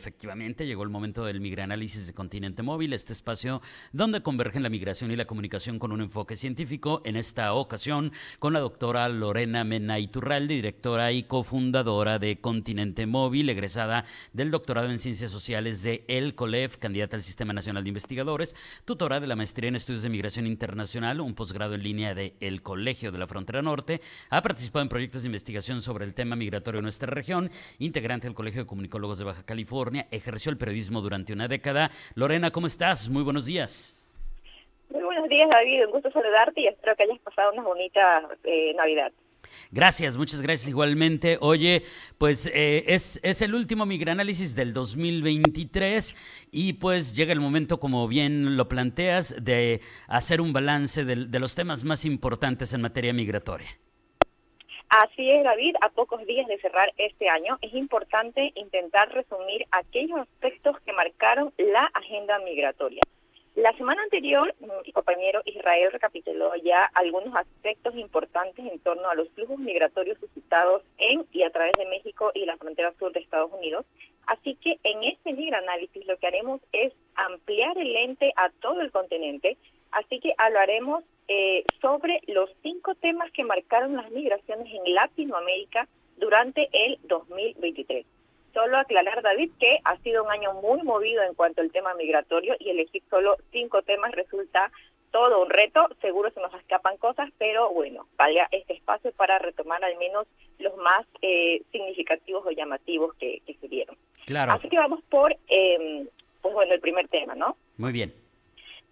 Efectivamente, llegó el momento del Migranálisis de Continente Móvil, este espacio donde convergen la migración y la comunicación con un enfoque científico, en esta ocasión con la doctora Lorena Mena Iturralde, directora y cofundadora de Continente Móvil, egresada del doctorado en Ciencias Sociales de El COLEF, candidata al Sistema Nacional de Investigadores, tutora de la maestría en Estudios de Migración Internacional, un posgrado en línea de El Colegio de la Frontera Norte, ha participado en proyectos de investigación sobre el tema migratorio en nuestra región, integrante del Colegio de Comunicólogos de Baja California, ejerció el periodismo durante una década. Lorena, ¿cómo estás? Muy buenos días. Muy buenos días, David. Un gusto saludarte y espero que hayas pasado una bonita eh, Navidad. Gracias, muchas gracias igualmente. Oye, pues eh, es, es, el último Migranálisis del 2023 y pues llega el momento, como bien lo planteas, de hacer un balance de los temas más importantes en materia migratoria. Así es, David, a pocos días de cerrar este año, es importante intentar resumir aquellos aspectos que marcaron la agenda migratoria. La semana anterior, mi compañero Israel recapituló ya algunos aspectos importantes en torno a los flujos migratorios suscitados en y a través de México y la frontera sur de Estados Unidos. Así que en este análisis lo que haremos es ampliar el lente a todo el continente. Así que hablaremos eh, sobre los cinco temas que marcaron las migraciones en Latinoamérica durante el 2023. Solo aclarar, David, que ha sido un año muy movido en cuanto al tema migratorio y elegir solo cinco temas resulta todo un reto. Seguro se nos escapan cosas, pero bueno, valga este espacio para retomar al menos los más eh, significativos o llamativos que, se dieron. Claro. Así que vamos por, eh, pues bueno, el primer tema, ¿no? Muy bien.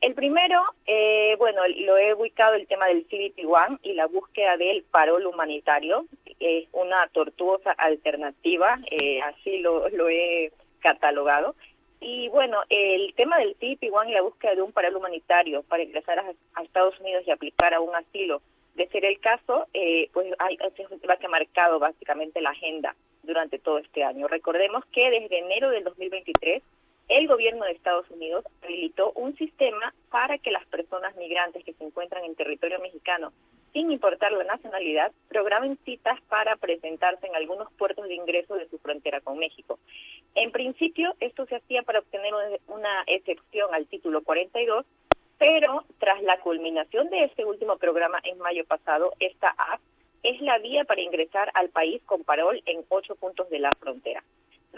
El primero, eh, bueno, lo he ubicado el tema del CBP-1 y la búsqueda del parol humanitario. Es una tortuosa alternativa, eh, así lo, lo he catalogado. Y bueno, el tema del CBP-1 y la búsqueda de un parol humanitario para ingresar a, Estados Unidos y aplicar a un asilo, de ser el caso, eh, pues hay, es un tema que ha marcado básicamente la agenda durante todo este año. Recordemos que desde enero del 2023 el gobierno de Estados Unidos habilitó un sistema para que las personas migrantes que se encuentran en territorio mexicano, sin importar la nacionalidad, programen citas para presentarse en algunos puertos de ingreso de su frontera con México. En principio, esto se hacía para obtener una excepción al título 42, pero tras la culminación de este último programa en mayo pasado, esta app es la vía para ingresar al país con parol en ocho puntos de la frontera.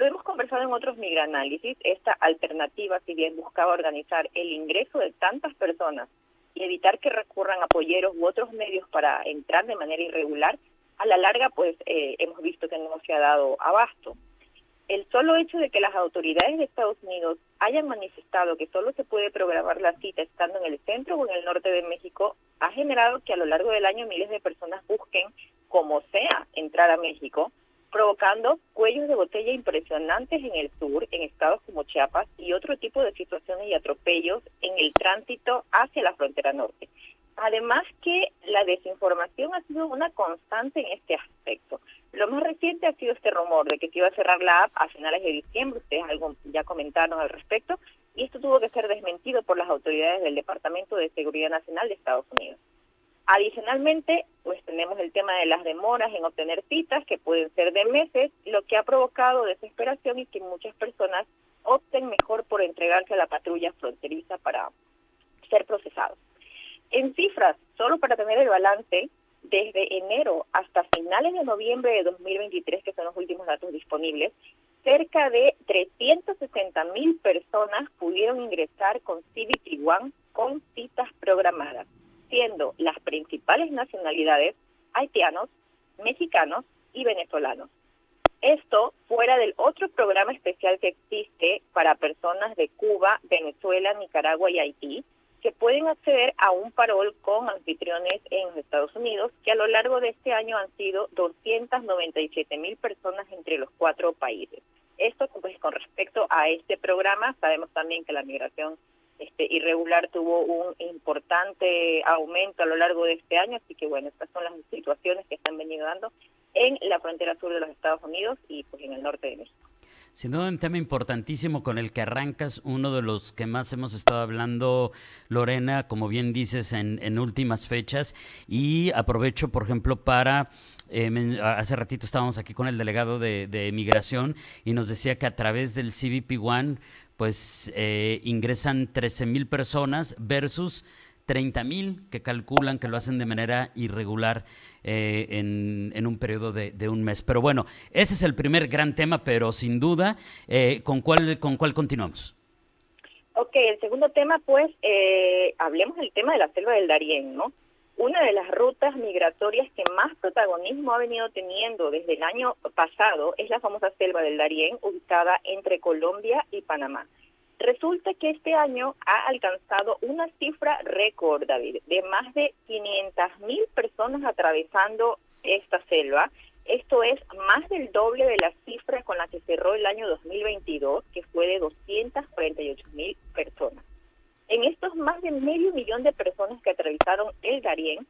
Lo hemos conversado en otros migranálisis, esta alternativa, si bien buscaba organizar el ingreso de tantas personas y evitar que recurran a polleros u otros medios para entrar de manera irregular, a la larga pues eh, hemos visto que no se ha dado abasto. El solo hecho de que las autoridades de Estados Unidos hayan manifestado que solo se puede programar la cita estando en el centro o en el norte de México ha generado que a lo largo del año miles de personas busquen, como sea, entrar a México, provocando cuellos de botella impresionantes en el sur, en estados como Chiapas, y otro tipo de situaciones y atropellos en el tránsito hacia la frontera norte. Además que la desinformación ha sido una constante en este aspecto. Lo más reciente ha sido este rumor de que se iba a cerrar la app a finales de diciembre, ustedes algo ya comentaron al respecto, y esto tuvo que ser desmentido por las autoridades del Departamento de Seguridad Nacional de Estados Unidos. Adicionalmente, pues tenemos el tema de las demoras en obtener citas, que pueden ser de meses, lo que ha provocado desesperación y que muchas personas opten mejor por entregarse a la patrulla fronteriza para ser procesados. En cifras, solo para tener el balance, desde enero hasta finales de noviembre de 2023, que son los últimos datos disponibles, cerca de 360 mil personas pudieron ingresar con CBT One con citas programadas siendo las principales nacionalidades haitianos, mexicanos y venezolanos. Esto fuera del otro programa especial que existe para personas de Cuba, Venezuela, Nicaragua y Haití, que pueden acceder a un parol con anfitriones en los Estados Unidos, que a lo largo de este año han sido 297 mil personas entre los cuatro países. Esto pues con respecto a este programa, sabemos también que la migración este, irregular tuvo un importante aumento a lo largo de este año, así que bueno, estas son las situaciones que están venido dando en la frontera sur de los Estados Unidos y pues en el norte de México. Sin duda un tema importantísimo con el que arrancas, uno de los que más hemos estado hablando, Lorena, como bien dices, en, últimas fechas. Y aprovecho, por ejemplo, para eh, hace ratito estábamos aquí con el delegado de, migración y nos decía que a través del CBP One, pues eh, ingresan 13 mil personas versus 30 mil que calculan que lo hacen de manera irregular eh, en, un periodo de, un mes. Pero bueno, ese es el primer gran tema, pero sin duda, eh, ¿con, cuál, ¿con cuál continuamos? Ok, el segundo tema, pues, eh, hablemos del tema de la selva del Darién, ¿no? Una de las rutas migratorias que más protagonismo ha venido teniendo desde el año pasado es la famosa selva del Darién, ubicada entre Colombia y Panamá. Resulta que este año ha alcanzado una cifra récord, David, de más de 500 mil personas atravesando esta selva. Esto es más del doble de la cifra con la que cerró el año 2022, que fue de 248 mil personas. En estos más de medio millón de personas que atravesaron el Darién,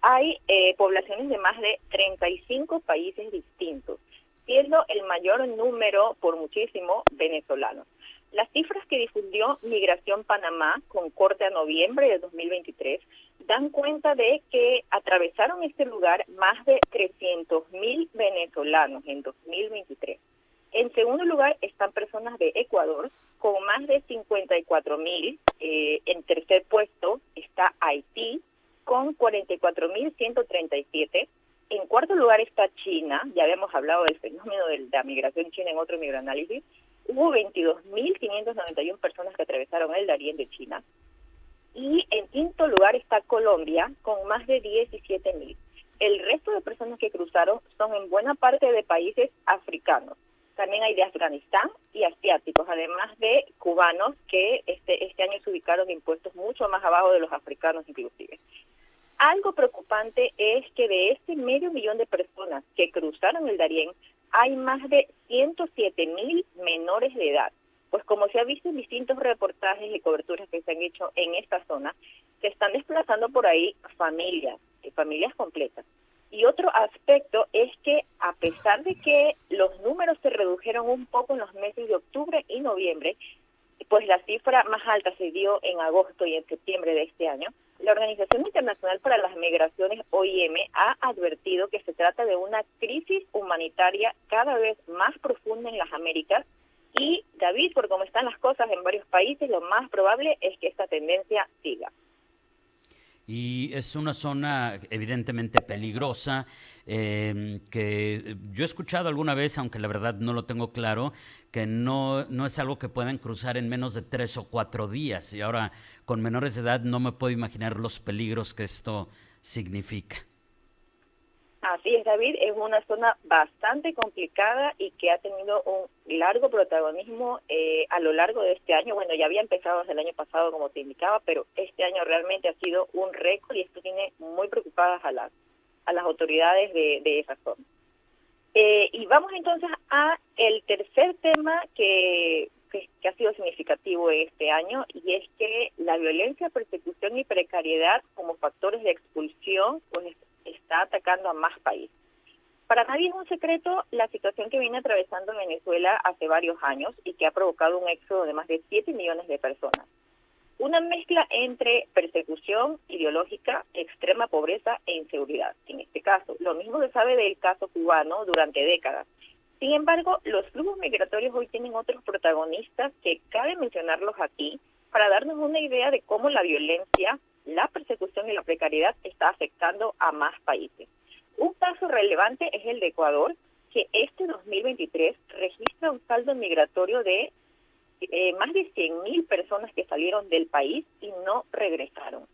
hay eh, poblaciones de más de 35 países distintos, siendo el mayor número por muchísimo venezolanos. Las cifras que difundió Migración Panamá con corte a noviembre de 2023 dan cuenta de que atravesaron este lugar más de 300 mil venezolanos en 2023. En segundo lugar están personas de Ecuador con más de 54 mil. Eh, en tercer puesto está Haití con 44 mil 137. En cuarto lugar está China, ya habíamos hablado del fenómeno de la migración china en otro microanálisis, hubo 22.591 personas que atravesaron el Darién de China. Y en quinto lugar está Colombia con más de 17.000. El resto de personas que cruzaron son en buena parte de países africanos. También hay de Afganistán y asiáticos, además de cubanos que este, este año se ubicaron impuestos mucho más abajo de los africanos inclusive. Algo preocupante es que de este medio millón de personas que cruzaron el Darién, hay más de 107 mil menores de edad. Pues como se ha visto en distintos reportajes y coberturas que se han hecho en esta zona, se están desplazando por ahí familias, eh, familias completas. Y otro aspecto es que a pesar de que los números se redujeron un poco en los meses de octubre y noviembre, pues la cifra más alta se dio en agosto y en septiembre de este año, la Organización Internacional para las Migraciones, OIM, ha advertido que se trata de una crisis humanitaria cada vez más profunda en las Américas. Y, David, por cómo están las cosas en varios países, lo más probable es que esta tendencia siga y es una zona evidentemente peligrosa em, que yo he escuchado alguna vez, aunque la verdad no lo tengo claro, que no, no es algo que puedan cruzar en menos de tres o cuatro días. Y ahora con menores de edad no me puedo imaginar los peligros que esto significa. Así es, David, es una zona bastante complicada y que ha tenido un largo protagonismo eh, a lo largo de este año. Bueno, ya había empezado desde el año pasado, como te indicaba, pero este año realmente ha sido un récord y esto tiene muy preocupadas a las, a las autoridades de, esa zona. Eh, y vamos entonces a el tercer tema que, que, que, ha sido significativo este año y es que la violencia, persecución y precariedad como factores de expulsión pues está atacando a más países. Para nadie es un secreto la situación que viene atravesando Venezuela hace varios años y que ha provocado un éxodo de más de 7 millones de personas. Una mezcla entre persecución ideológica, extrema pobreza e inseguridad. En este caso, lo mismo se sabe del caso cubano durante décadas. Sin embargo, los flujos migratorios hoy tienen otros protagonistas que cabe mencionarlos aquí para darnos una idea de cómo la violencia la persecución y la precariedad está afectando a más países. Un caso relevante es el de Ecuador, que este 2023 registra un saldo migratorio de eh, más de 100.000 personas que salieron del país y no regresaron.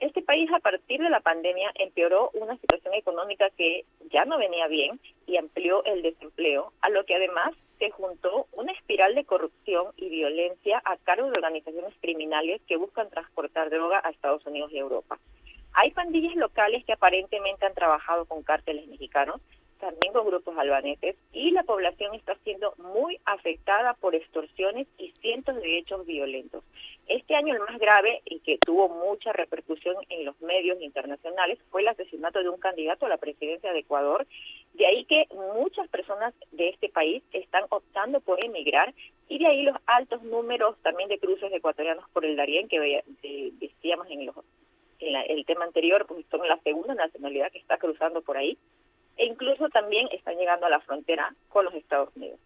Este país a partir de la pandemia empeoró una situación económica que ya no venía bien y amplió el desempleo, a lo que además se juntó una espiral de corrupción y violencia a cargo de organizaciones criminales que buscan transportar droga a Estados Unidos y Europa. Hay pandillas locales que aparentemente han trabajado con cárteles mexicanos, también con grupos albaneses, y la población está siendo muy afectada por extorsiones y cientos de hechos violentos. Este año el más grave y que tuvo mucha repercusión en los medios internacionales fue el asesinato de un candidato a la presidencia de Ecuador De ahí que muchas personas de este país están optando por emigrar y de ahí los altos números también de cruces ecuatorianos por el Darién que decíamos en, el tema anterior, pues son la segunda nacionalidad que está cruzando por ahí e incluso también están llegando a la frontera con los Estados Unidos.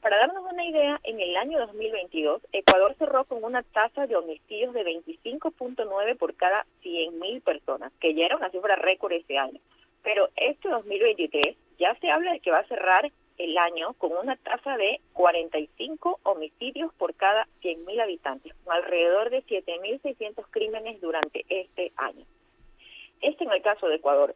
Para darnos una idea, en el año 2022, Ecuador cerró con una tasa de homicidios de 25.9 por cada 100.000 personas, que ya era una cifra récord ese año. Pero este 2023 ya se habla de que va a cerrar el año con una tasa de 45 homicidios por cada 100.000 habitantes, con alrededor de 7.600 crímenes durante este año. Este en el caso de Ecuador.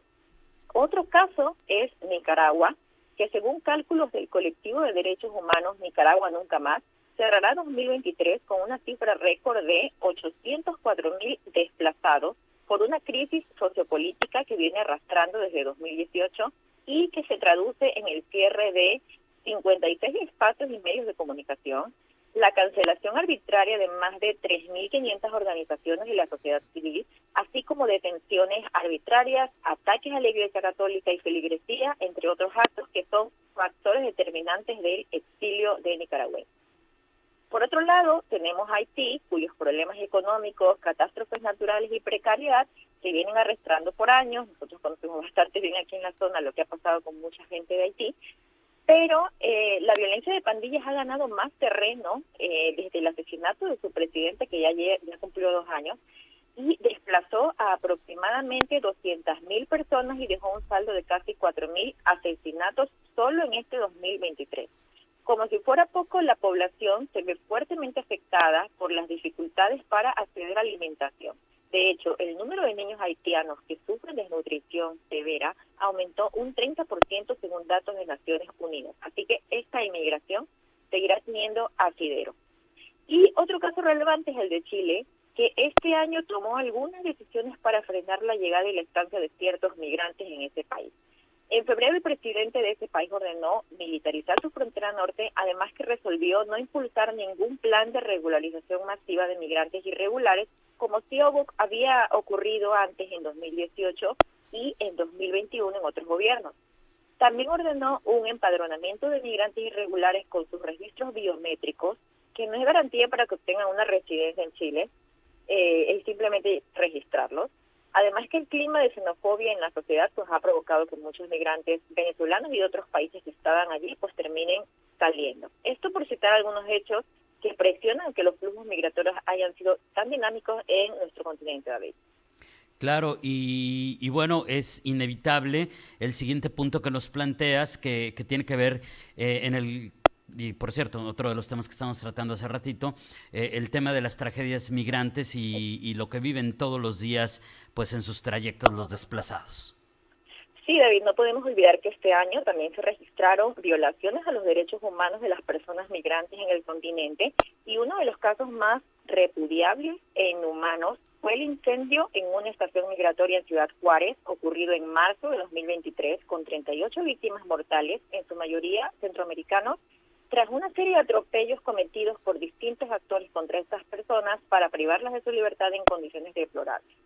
Otro caso es Nicaragua, que según cálculos del colectivo de derechos humanos Nicaragua Nunca Más, cerrará 2023 con una cifra récord de 804 mil desplazados por una crisis sociopolítica que viene arrastrando desde 2018 y que se traduce en el cierre de 56 espacios y medios de comunicación, la cancelación arbitraria de más de 3.500 organizaciones de la sociedad civil, así como detenciones arbitrarias, ataques a la Iglesia Católica y feligresía, entre otros actos que son factores determinantes del exilio de Nicaragua. Por otro lado, tenemos Haití, cuyos problemas económicos, catástrofes naturales y precariedad se vienen arrastrando por años. Nosotros conocemos bastante bien aquí en la zona lo que ha pasado con mucha gente de Haití pero eh, la violencia de pandillas ha ganado más terreno eh, desde el asesinato de su presidente, que ya, ya cumplió dos años, y desplazó a aproximadamente 200.000 personas y dejó un saldo de casi 4.000 asesinatos solo en este 2023. Como si fuera poco, la población se ve fuertemente afectada por las dificultades para acceder a alimentación. De hecho, el número de niños haitianos que sufren desnutrición severa aumentó un 30% según datos de Naciones Unidas. Así que esta inmigración seguirá teniendo asidero. Y otro caso relevante es el de Chile, que este año tomó algunas decisiones para frenar la llegada y la estancia de ciertos migrantes en ese país. En febrero el presidente de ese país ordenó militarizar su frontera norte, además que resolvió no impulsar ningún plan de regularización masiva de migrantes irregulares como sí había ocurrido antes en 2018 y en 2021 en otros gobiernos. También ordenó un empadronamiento de migrantes irregulares con sus registros biométricos, que no es garantía para que obtengan una residencia en Chile, eh, es simplemente registrarlos. Además que el clima de xenofobia en la sociedad pues ha provocado que muchos migrantes venezolanos y de otros países que estaban allí pues terminen saliendo. Esto por citar algunos hechos que presionan que los flujos migratorios hayan sido tan dinámicos en nuestro continente, David. Claro, y, bueno, es inevitable el siguiente punto que nos planteas, que, tiene que ver eh, en el y por cierto, otro de los temas que estamos tratando hace ratito, eh, el tema de las tragedias migrantes y, lo que viven todos los días, pues en sus trayectos los desplazados. Sí, David, no podemos olvidar que este año también se registraron violaciones a los derechos humanos de las personas migrantes en el continente y uno de los casos más repudiables e inhumanos fue el incendio en una estación migratoria en Ciudad Juárez, ocurrido en marzo de 2023, con 38 víctimas mortales, en su mayoría centroamericanos, tras una serie de atropellos cometidos por distintos actores contra estas personas para privarlas de su libertad en condiciones deplorables.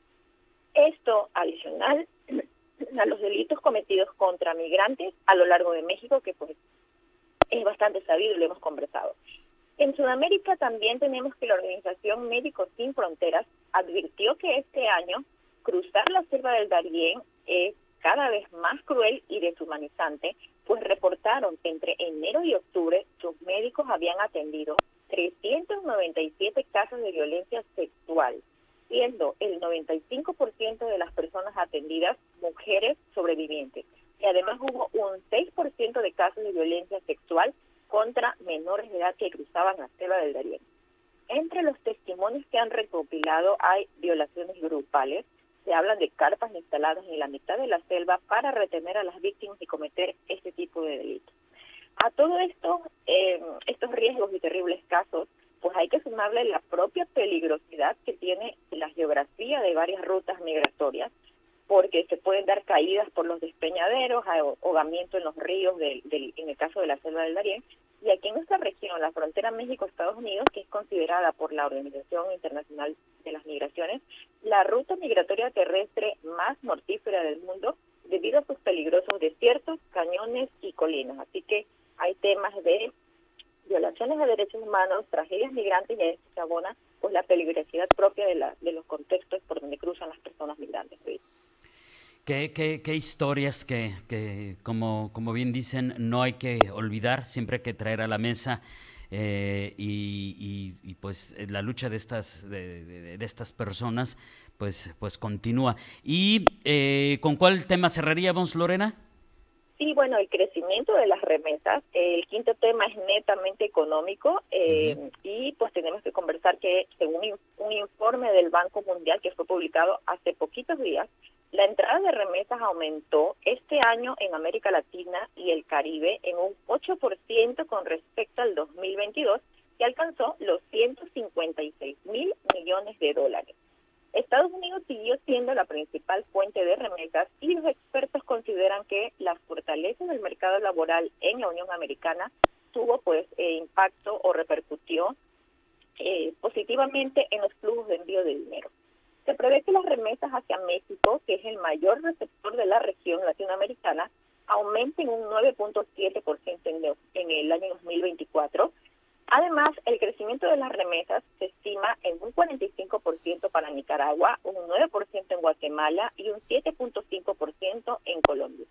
Esto, adicional, a los delitos cometidos contra migrantes a lo largo de México, que pues es bastante sabido y lo hemos conversado. En Sudamérica también tenemos que la Organización Médicos Sin Fronteras advirtió que este año cruzar la selva del Darién es cada vez más cruel y deshumanizante, pues reportaron que entre enero y octubre sus médicos habían atendido 397 casos de violencia sexual, siendo el 95% de las personas atendidas mujeres sobrevivientes. Y además hubo un 6% de casos de violencia sexual contra menores de edad que cruzaban la selva del Darién. Entre los testimonios que han recopilado hay violaciones grupales, se hablan de carpas instaladas en la mitad de la selva para retener a las víctimas y cometer este tipo de delitos. A todo esto, eh, estos riesgos y terribles casos pues hay que sumarle la propia peligrosidad que tiene la geografía de varias rutas migratorias, porque se pueden dar caídas por los despeñaderos, ahogamiento en los ríos, del, en el caso de la selva del Darién, y aquí en nuestra región, la frontera México-Estados Unidos, que es considerada por la Organización Internacional de las Migraciones, la ruta migratoria terrestre más mortífera del mundo, debido a sus peligrosos desiertos, cañones y colinas. Así que hay temas de violaciones de derechos humanos, tragedias migrantes y a se abona pues la peligrosidad propia de, la, de los contextos por donde cruzan las personas migrantes. ¿Qué, qué, qué historias que, que, como, como bien dicen, no hay que olvidar, siempre hay que traer a la mesa eh, y, y, pues la lucha de estas, de, de, de, estas personas pues, pues continúa. ¿Y eh, con cuál tema cerraríamos, Lorena? Sí, bueno, el crecimiento de las remesas. El quinto tema es netamente económico eh, uh -huh. y pues tenemos que conversar que según un informe del Banco Mundial que fue publicado hace poquitos días, la entrada de remesas aumentó este año en América Latina y el Caribe en un 8% con respecto al 2022 y alcanzó los 156 mil millones de dólares. Estados Unidos siguió siendo la principal fuente de remesas y los expertos consideran que la fortaleza del mercado laboral en la Unión Americana tuvo pues eh, impacto o repercutió eh, positivamente en los flujos de envío de dinero. Se prevé que las remesas hacia México, que es el mayor receptor de la región latinoamericana, aumenten un 9.7% en, en el año 2024 Además, el crecimiento de las remesas se estima en un 45% para Nicaragua, un 9% en Guatemala y un 7.5% en Colombia.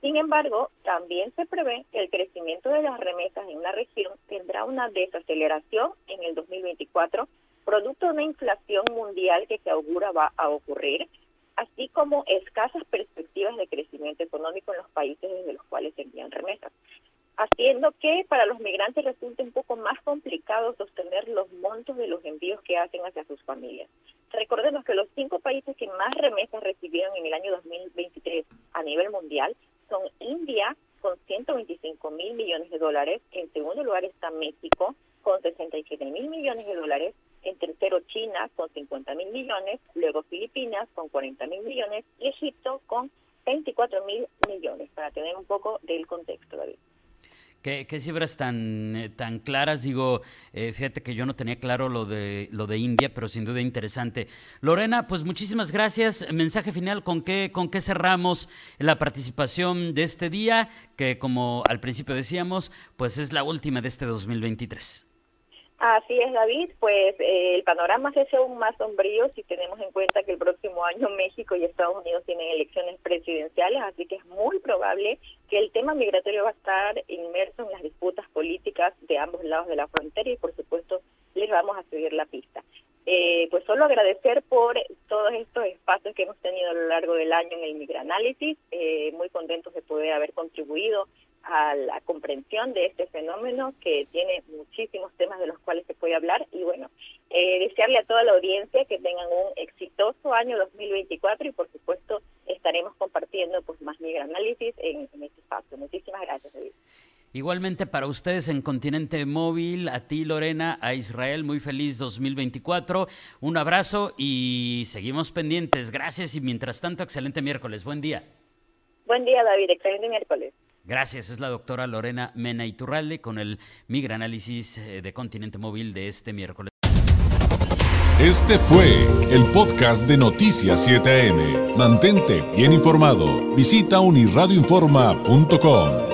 Sin embargo, también se prevé que el crecimiento de las remesas en la región tendrá una desaceleración en el 2024, producto de una inflación mundial que se augura va a ocurrir, así como escasas perspectivas de crecimiento económico en los países desde los cuales se envían remesas haciendo que para los migrantes resulte un poco más complicado sostener los montos de los envíos que hacen hacia sus familias. Recordemos que los cinco países que más remesas recibieron en el año 2023 a nivel mundial son India con 125 mil millones de dólares, en segundo lugar está México con 67 mil millones de dólares, China con 50 mil millones, luego Filipinas con 40 mil millones y Egipto con 24 mil millones, para tener un poco del contexto, David. Qué, qué, cifras tan, eh, tan claras, digo, eh, fíjate que yo no tenía claro lo de, lo de India, pero sin duda interesante. Lorena, pues muchísimas gracias. Mensaje final, ¿con qué, ¿con qué cerramos la participación de este día? Que como al principio decíamos, pues es la última de este 2023. Así es, David. Pues eh, el panorama hace aún más sombrío si tenemos en cuenta que el próximo año México y Estados Unidos tienen elecciones presidenciales, así que es muy probable que el tema migratorio va a estar inmerso en las disputas políticas de ambos lados de la frontera y, por supuesto, les vamos a seguir la pista. Eh, pues solo agradecer por todos estos espacios que hemos tenido a lo largo del año en el Migranálisis, eh, muy contentos de poder haber contribuido a la comprensión de este fenómeno que tiene muchísimos temas de los cuales se puede hablar y bueno, eh, desearle a toda la audiencia que tengan un exitoso año 2024 y por supuesto estaremos compartiendo pues más Migranálisis en, en este espacio. Muchísimas gracias, David. Igualmente para ustedes en Continente Móvil, a ti Lorena, a Israel, muy feliz 2024. Un abrazo y seguimos pendientes. Gracias y mientras tanto, excelente miércoles. Buen día. Buen día, David. Excelente miércoles. Gracias, es la doctora Lorena Mena Iturralde con el Migranálisis de Continente Móvil de este miércoles. Este fue el podcast de Noticias 7am. Mantente bien informado. Visita unirradioinforma.com.